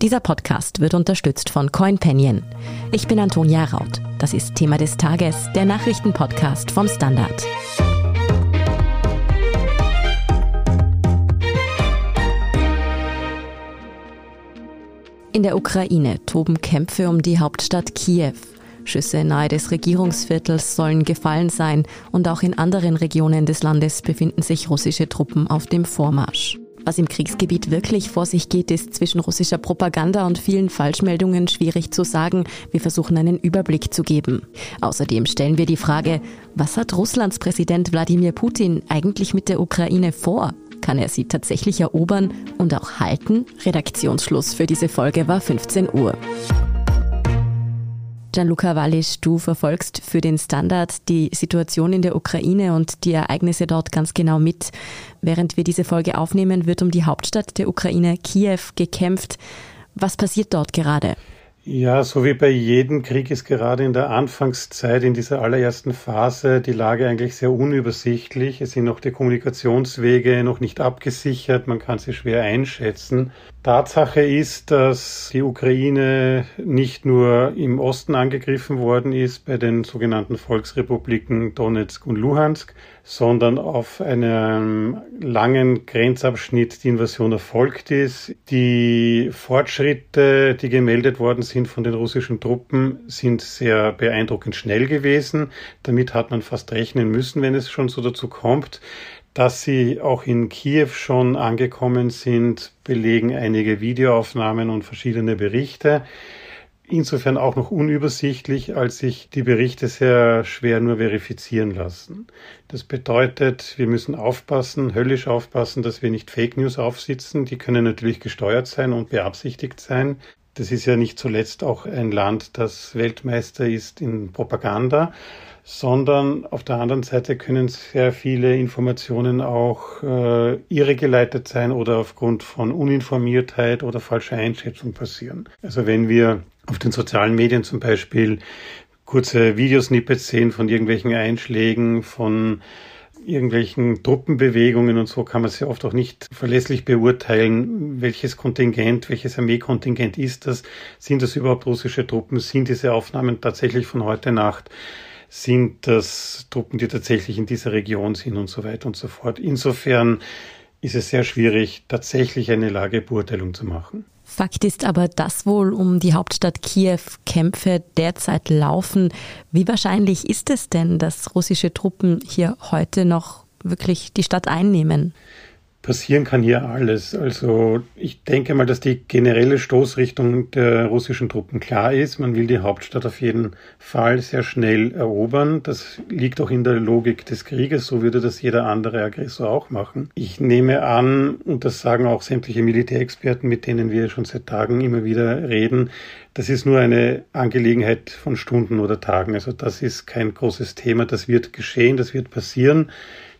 Dieser Podcast wird unterstützt von CoinPanion. Ich bin Antonia Raut. Das ist Thema des Tages, der Nachrichtenpodcast vom Standard. In der Ukraine toben Kämpfe um die Hauptstadt Kiew. Schüsse nahe des Regierungsviertels sollen gefallen sein und auch in anderen Regionen des Landes befinden sich russische Truppen auf dem Vormarsch. Was im Kriegsgebiet wirklich vor sich geht, ist zwischen russischer Propaganda und vielen Falschmeldungen schwierig zu sagen. Wir versuchen einen Überblick zu geben. Außerdem stellen wir die Frage, was hat Russlands Präsident Wladimir Putin eigentlich mit der Ukraine vor? Kann er sie tatsächlich erobern und auch halten? Redaktionsschluss für diese Folge war 15 Uhr. Gianluca Wallisch, du verfolgst für den Standard die Situation in der Ukraine und die Ereignisse dort ganz genau mit. Während wir diese Folge aufnehmen, wird um die Hauptstadt der Ukraine, Kiew, gekämpft. Was passiert dort gerade? Ja, so wie bei jedem Krieg ist gerade in der Anfangszeit, in dieser allerersten Phase, die Lage eigentlich sehr unübersichtlich. Es sind noch die Kommunikationswege noch nicht abgesichert, man kann sie schwer einschätzen. Tatsache ist, dass die Ukraine nicht nur im Osten angegriffen worden ist, bei den sogenannten Volksrepubliken Donetsk und Luhansk, sondern auf einem langen Grenzabschnitt die Invasion erfolgt ist. Die Fortschritte, die gemeldet worden sind von den russischen Truppen, sind sehr beeindruckend schnell gewesen. Damit hat man fast rechnen müssen, wenn es schon so dazu kommt. Dass sie auch in Kiew schon angekommen sind, belegen einige Videoaufnahmen und verschiedene Berichte. Insofern auch noch unübersichtlich, als sich die Berichte sehr schwer nur verifizieren lassen. Das bedeutet, wir müssen aufpassen, höllisch aufpassen, dass wir nicht Fake News aufsitzen. Die können natürlich gesteuert sein und beabsichtigt sein. Das ist ja nicht zuletzt auch ein Land, das Weltmeister ist in Propaganda sondern auf der anderen Seite können sehr viele Informationen auch äh, irregeleitet sein oder aufgrund von Uninformiertheit oder falscher Einschätzung passieren. Also wenn wir auf den sozialen Medien zum Beispiel kurze Videosnippets sehen von irgendwelchen Einschlägen, von irgendwelchen Truppenbewegungen und so kann man sehr oft auch nicht verlässlich beurteilen, welches Kontingent, welches Armeekontingent ist das, sind das überhaupt russische Truppen, sind diese Aufnahmen tatsächlich von heute Nacht sind das Truppen, die tatsächlich in dieser Region sind und so weiter und so fort. Insofern ist es sehr schwierig, tatsächlich eine Lagebeurteilung zu machen. Fakt ist aber, dass wohl um die Hauptstadt Kiew Kämpfe derzeit laufen. Wie wahrscheinlich ist es denn, dass russische Truppen hier heute noch wirklich die Stadt einnehmen? Passieren kann hier alles. Also ich denke mal, dass die generelle Stoßrichtung der russischen Truppen klar ist. Man will die Hauptstadt auf jeden Fall sehr schnell erobern. Das liegt auch in der Logik des Krieges. So würde das jeder andere Aggressor auch machen. Ich nehme an, und das sagen auch sämtliche Militärexperten, mit denen wir schon seit Tagen immer wieder reden, das ist nur eine Angelegenheit von Stunden oder Tagen. Also das ist kein großes Thema. Das wird geschehen, das wird passieren.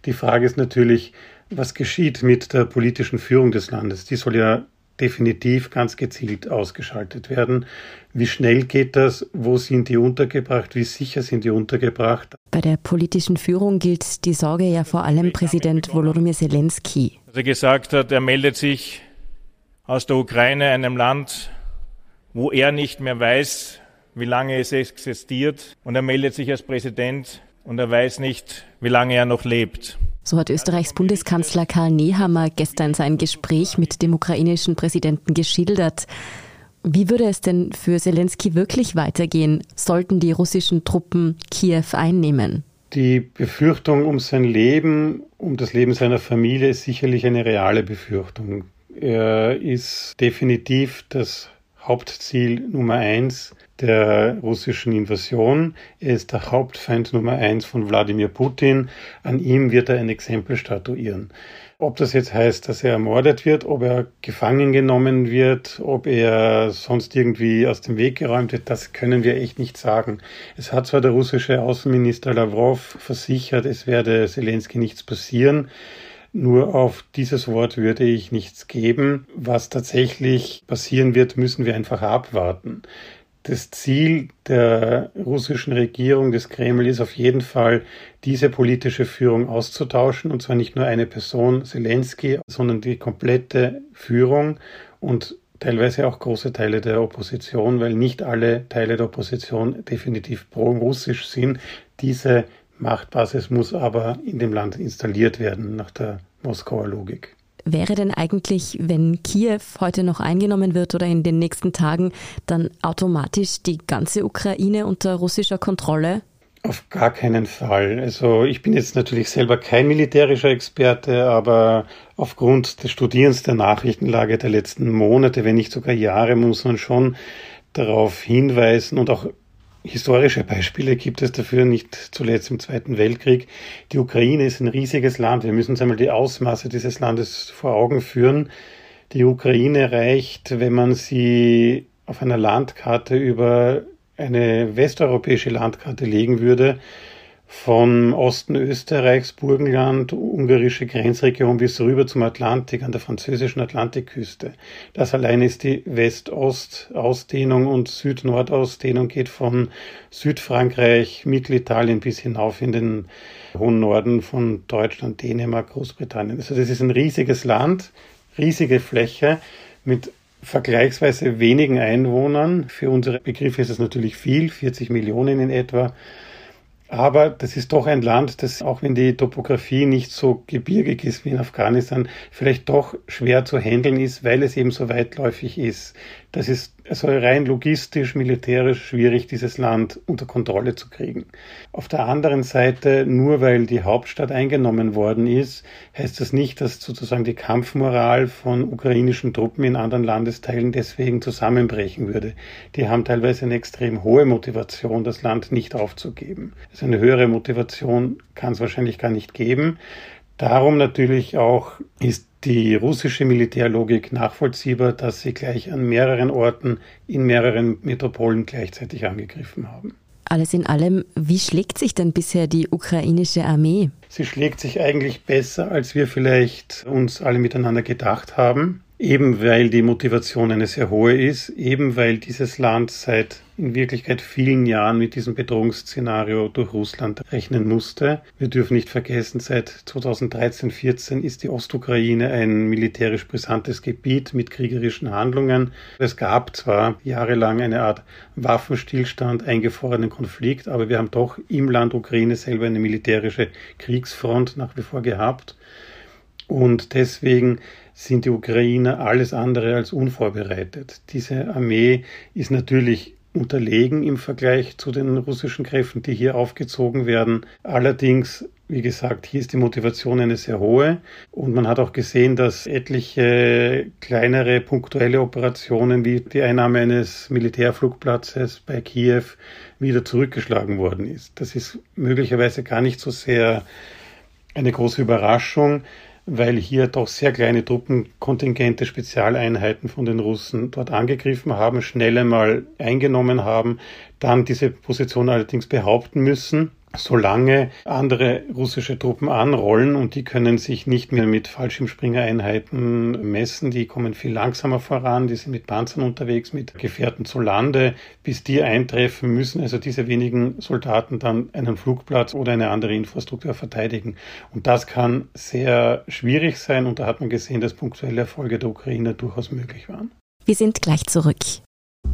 Die Frage ist natürlich, was geschieht mit der politischen Führung des Landes? Die soll ja definitiv ganz gezielt ausgeschaltet werden. Wie schnell geht das? Wo sind die untergebracht? Wie sicher sind die untergebracht? Bei der politischen Führung gilt die Sorge ja vor allem Präsident Volodymyr Zelensky. Dass er gesagt hat, er meldet sich aus der Ukraine, einem Land, wo er nicht mehr weiß, wie lange es existiert. Und er meldet sich als Präsident und er weiß nicht, wie lange er noch lebt. So hat Österreichs Bundeskanzler Karl Nehammer gestern sein Gespräch mit dem ukrainischen Präsidenten geschildert. Wie würde es denn für Zelensky wirklich weitergehen, sollten die russischen Truppen Kiew einnehmen? Die Befürchtung um sein Leben, um das Leben seiner Familie ist sicherlich eine reale Befürchtung. Er ist definitiv das Hauptziel Nummer eins der russischen Invasion. Er ist der Hauptfeind Nummer eins von Wladimir Putin. An ihm wird er ein Exempel statuieren. Ob das jetzt heißt, dass er ermordet wird, ob er gefangen genommen wird, ob er sonst irgendwie aus dem Weg geräumt wird, das können wir echt nicht sagen. Es hat zwar der russische Außenminister Lavrov versichert, es werde Zelensky nichts passieren. Nur auf dieses Wort würde ich nichts geben. Was tatsächlich passieren wird, müssen wir einfach abwarten das Ziel der russischen Regierung, des Kreml, ist auf jeden Fall, diese politische Führung auszutauschen. Und zwar nicht nur eine Person, Zelensky, sondern die komplette Führung. Und teilweise auch große Teile der Opposition, weil nicht alle Teile der Opposition definitiv pro-russisch sind. Diese Machtbasis muss aber in dem Land installiert werden, nach der Moskauer Logik. Wäre denn eigentlich, wenn Kiew heute noch eingenommen wird oder in den nächsten Tagen, dann automatisch die ganze Ukraine unter russischer Kontrolle? Auf gar keinen Fall. Also ich bin jetzt natürlich selber kein militärischer Experte, aber aufgrund des Studierens der Nachrichtenlage der letzten Monate, wenn nicht sogar Jahre, muss man schon darauf hinweisen und auch historische Beispiele gibt es dafür, nicht zuletzt im Zweiten Weltkrieg. Die Ukraine ist ein riesiges Land. Wir müssen uns einmal die Ausmaße dieses Landes vor Augen führen. Die Ukraine reicht, wenn man sie auf einer Landkarte über eine westeuropäische Landkarte legen würde, von Osten Österreichs, Burgenland, ungarische Grenzregion bis rüber zum Atlantik, an der französischen Atlantikküste. Das allein ist die West-Ost-Ausdehnung und Süd-Nord-Ausdehnung geht von Südfrankreich, Mittelitalien bis hinauf in den hohen Norden von Deutschland, Dänemark, Großbritannien. Also das ist ein riesiges Land, riesige Fläche mit vergleichsweise wenigen Einwohnern. Für unsere Begriffe ist es natürlich viel, 40 Millionen in etwa. Aber das ist doch ein Land, das, auch wenn die Topografie nicht so gebirgig ist wie in Afghanistan, vielleicht doch schwer zu handeln ist, weil es eben so weitläufig ist. Das ist also rein logistisch, militärisch schwierig, dieses Land unter Kontrolle zu kriegen. Auf der anderen Seite, nur weil die Hauptstadt eingenommen worden ist, heißt das nicht, dass sozusagen die Kampfmoral von ukrainischen Truppen in anderen Landesteilen deswegen zusammenbrechen würde. Die haben teilweise eine extrem hohe Motivation, das Land nicht aufzugeben. Also eine höhere Motivation kann es wahrscheinlich gar nicht geben. Darum natürlich auch ist die russische Militärlogik nachvollziehbar, dass sie gleich an mehreren Orten in mehreren Metropolen gleichzeitig angegriffen haben. Alles in allem, wie schlägt sich denn bisher die ukrainische Armee? Sie schlägt sich eigentlich besser, als wir vielleicht uns alle miteinander gedacht haben. Eben weil die Motivation eine sehr hohe ist, eben weil dieses Land seit in Wirklichkeit vielen Jahren mit diesem Bedrohungsszenario durch Russland rechnen musste. Wir dürfen nicht vergessen, seit 2013-14 ist die Ostukraine ein militärisch brisantes Gebiet mit kriegerischen Handlungen. Es gab zwar jahrelang eine Art Waffenstillstand, eingefrorenen Konflikt, aber wir haben doch im Land Ukraine selber eine militärische Kriegsfront nach wie vor gehabt. Und deswegen sind die Ukrainer alles andere als unvorbereitet. Diese Armee ist natürlich unterlegen im Vergleich zu den russischen Kräften, die hier aufgezogen werden. Allerdings, wie gesagt, hier ist die Motivation eine sehr hohe und man hat auch gesehen, dass etliche kleinere punktuelle Operationen wie die Einnahme eines Militärflugplatzes bei Kiew wieder zurückgeschlagen worden ist. Das ist möglicherweise gar nicht so sehr eine große Überraschung weil hier doch sehr kleine Truppenkontingente, Spezialeinheiten von den Russen dort angegriffen haben, schnell einmal eingenommen haben, dann diese Position allerdings behaupten müssen solange andere russische Truppen anrollen und die können sich nicht mehr mit Fallschirmspringereinheiten messen, die kommen viel langsamer voran, die sind mit Panzern unterwegs, mit Gefährten zu Lande, bis die eintreffen müssen, also diese wenigen Soldaten dann einen Flugplatz oder eine andere Infrastruktur verteidigen. Und das kann sehr schwierig sein und da hat man gesehen, dass punktuelle Erfolge der Ukrainer durchaus möglich waren. Wir sind gleich zurück.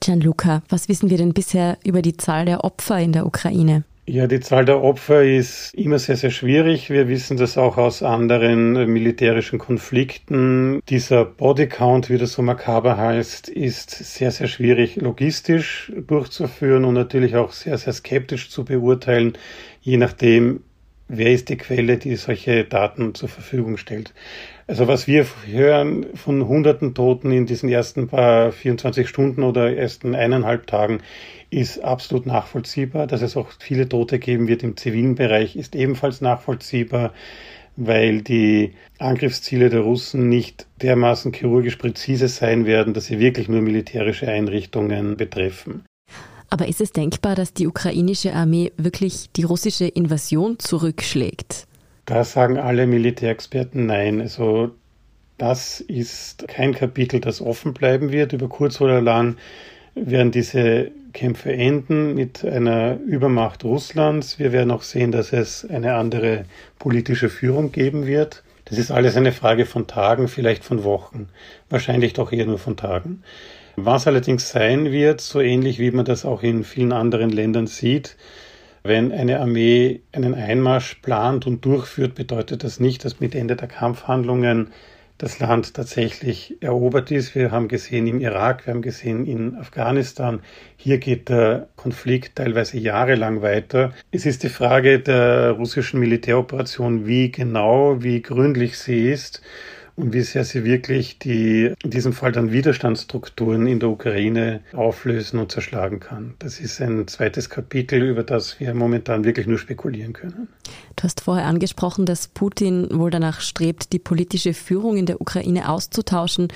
Gianluca, was wissen wir denn bisher über die Zahl der Opfer in der Ukraine? Ja, die Zahl der Opfer ist immer sehr, sehr schwierig. Wir wissen das auch aus anderen militärischen Konflikten. Dieser Bodycount, wie das so makaber heißt, ist sehr, sehr schwierig logistisch durchzuführen und natürlich auch sehr, sehr skeptisch zu beurteilen, je nachdem, wer ist die Quelle, die solche Daten zur Verfügung stellt. Also was wir hören von hunderten Toten in diesen ersten paar 24 Stunden oder ersten eineinhalb Tagen, ist absolut nachvollziehbar. Dass es auch viele Tote geben wird im zivilen Bereich, ist ebenfalls nachvollziehbar. weil die Angriffsziele der Russen nicht dermaßen chirurgisch präzise sein werden, dass sie wirklich nur militärische Einrichtungen betreffen. Aber ist es denkbar, dass die ukrainische Armee wirklich die russische Invasion zurückschlägt? Da sagen alle Militärexperten nein. Also das ist kein Kapitel, das offen bleiben wird. Über kurz oder lang werden diese Kämpfe enden mit einer Übermacht Russlands. Wir werden auch sehen, dass es eine andere politische Führung geben wird. Das ist alles eine Frage von Tagen, vielleicht von Wochen, wahrscheinlich doch eher nur von Tagen. Was allerdings sein wird, so ähnlich wie man das auch in vielen anderen Ländern sieht, wenn eine Armee einen Einmarsch plant und durchführt, bedeutet das nicht, dass mit Ende der Kampfhandlungen das Land tatsächlich erobert ist. Wir haben gesehen im Irak, wir haben gesehen in Afghanistan, hier geht der Konflikt teilweise jahrelang weiter. Es ist die Frage der russischen Militäroperation, wie genau, wie gründlich sie ist und wie sehr sie wirklich die, in diesem Fall dann Widerstandsstrukturen in der Ukraine auflösen und zerschlagen kann. Das ist ein zweites Kapitel, über das wir momentan wirklich nur spekulieren können. Du hast vorher angesprochen, dass Putin wohl danach strebt, die politische Führung in der Ukraine auszutauschen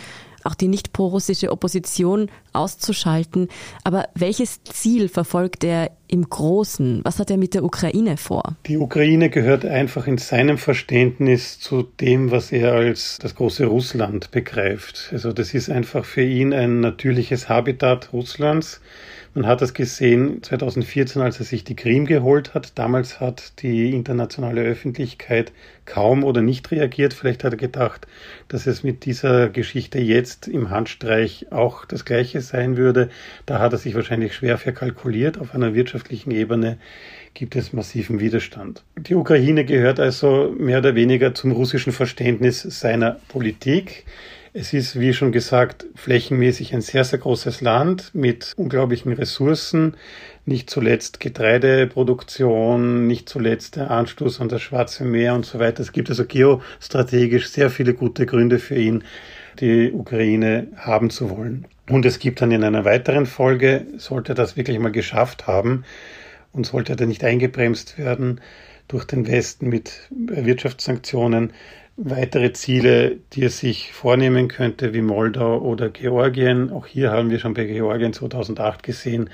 auch die nicht prorussische Opposition auszuschalten. Aber welches Ziel verfolgt er im Großen? Was hat er mit der Ukraine vor? Die Ukraine gehört einfach in seinem Verständnis zu dem, was er als das große Russland begreift. Also das ist einfach für ihn ein natürliches Habitat Russlands. Man hat das gesehen 2014, als er sich die Krim geholt hat. Damals hat die internationale Öffentlichkeit kaum oder nicht reagiert. Vielleicht hat er gedacht, dass es mit dieser Geschichte jetzt im Handstreich auch das Gleiche sein würde. Da hat er sich wahrscheinlich schwer verkalkuliert. Auf einer wirtschaftlichen Ebene gibt es massiven Widerstand. Die Ukraine gehört also mehr oder weniger zum russischen Verständnis seiner Politik. Es ist, wie schon gesagt, flächenmäßig ein sehr, sehr großes Land mit unglaublichen Ressourcen, nicht zuletzt Getreideproduktion, nicht zuletzt der Anstoß an das Schwarze Meer und so weiter. Es gibt also geostrategisch sehr viele gute Gründe für ihn, die Ukraine haben zu wollen. Und es gibt dann in einer weiteren Folge, sollte er das wirklich mal geschafft haben und sollte er nicht eingebremst werden durch den Westen mit Wirtschaftssanktionen, weitere Ziele, die er sich vornehmen könnte, wie Moldau oder Georgien. Auch hier haben wir schon bei Georgien 2008 gesehen,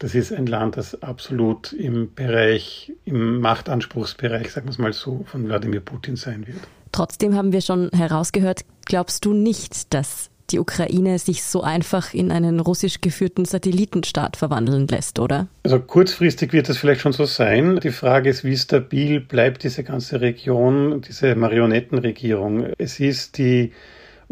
das ist ein Land, das absolut im Bereich, im Machtanspruchsbereich, sagen wir es mal so, von Wladimir Putin sein wird. Trotzdem haben wir schon herausgehört, glaubst du nicht, dass die Ukraine sich so einfach in einen russisch geführten Satellitenstaat verwandeln lässt, oder? Also kurzfristig wird es vielleicht schon so sein. Die Frage ist, wie stabil bleibt diese ganze Region, diese Marionettenregierung. Es ist die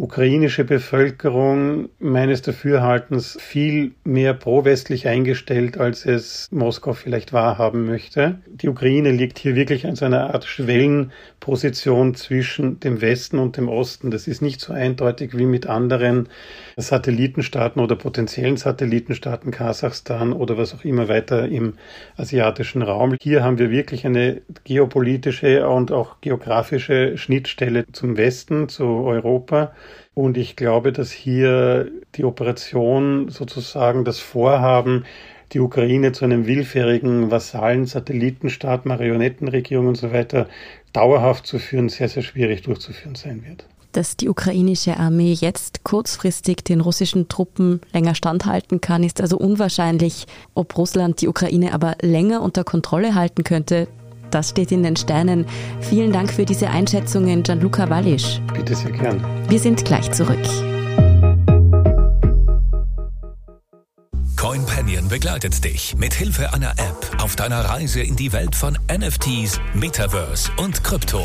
ukrainische Bevölkerung meines Dafürhaltens viel mehr pro-westlich eingestellt, als es Moskau vielleicht wahrhaben möchte. Die Ukraine liegt hier wirklich an so einer Art Schwellenposition zwischen dem Westen und dem Osten. Das ist nicht so eindeutig wie mit anderen Satellitenstaaten oder potenziellen Satellitenstaaten, Kasachstan oder was auch immer weiter im asiatischen Raum. Hier haben wir wirklich eine geopolitische und auch geografische Schnittstelle zum Westen, zu Europa. Und ich glaube, dass hier die Operation sozusagen das Vorhaben, die Ukraine zu einem willfährigen Vasallen, Satellitenstaat, Marionettenregierung und so weiter dauerhaft zu führen, sehr, sehr schwierig durchzuführen sein wird. Dass die ukrainische Armee jetzt kurzfristig den russischen Truppen länger standhalten kann, ist also unwahrscheinlich. Ob Russland die Ukraine aber länger unter Kontrolle halten könnte, das steht in den Sternen. Vielen Dank für diese Einschätzungen, Gianluca Wallisch. Bitte sehr gern. Wir sind gleich zurück. CoinPanion begleitet dich mit Hilfe einer App auf deiner Reise in die Welt von NFTs, Metaverse und Krypto.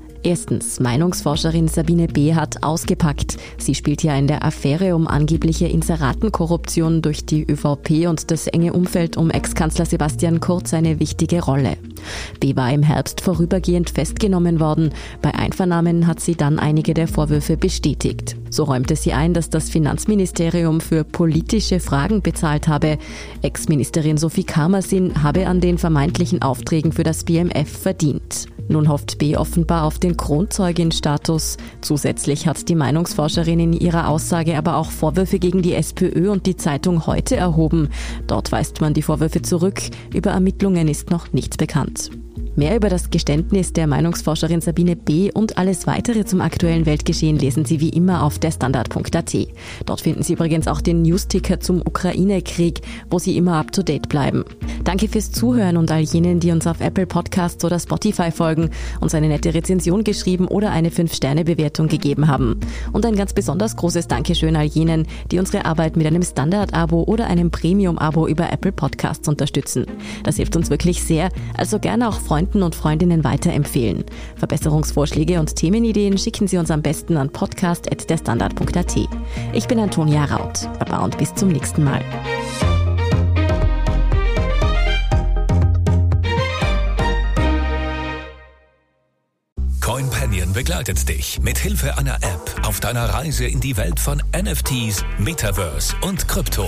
Erstens, Meinungsforscherin Sabine B. hat ausgepackt. Sie spielt ja in der Affäre um angebliche Inseratenkorruption durch die ÖVP und das enge Umfeld um Ex-Kanzler Sebastian Kurz eine wichtige Rolle. B war im Herbst vorübergehend festgenommen worden. Bei Einvernahmen hat sie dann einige der Vorwürfe bestätigt. So räumte sie ein, dass das Finanzministerium für politische Fragen bezahlt habe. Ex-Ministerin Sophie Kamersin habe an den vermeintlichen Aufträgen für das BMF verdient. Nun hofft B offenbar auf den Kronzeugin-Status. Zusätzlich hat die Meinungsforscherin in ihrer Aussage aber auch Vorwürfe gegen die SPÖ und die Zeitung heute erhoben. Dort weist man die Vorwürfe zurück. Über Ermittlungen ist noch nichts bekannt. Mehr über das Geständnis der Meinungsforscherin Sabine B. und alles weitere zum aktuellen Weltgeschehen lesen Sie wie immer auf der Standard.at. Dort finden Sie übrigens auch den Newsticker zum Ukraine-Krieg, wo Sie immer up to date bleiben. Danke fürs Zuhören und all jenen, die uns auf Apple Podcasts oder Spotify folgen, uns eine nette Rezension geschrieben oder eine 5-Sterne-Bewertung gegeben haben. Und ein ganz besonders großes Dankeschön all jenen, die unsere Arbeit mit einem Standard-Abo oder einem Premium-Abo über Apple Podcasts unterstützen. Das hilft uns wirklich sehr, also gerne auch Freunden Freunden und Freundinnen weiterempfehlen. Verbesserungsvorschläge und Themenideen schicken Sie uns am besten an podcast.derstandard.at. Ich bin Antonia Raut. Baba und bis zum nächsten Mal. CoinPanion begleitet dich mit Hilfe einer App auf deiner Reise in die Welt von NFTs, Metaverse und Krypto.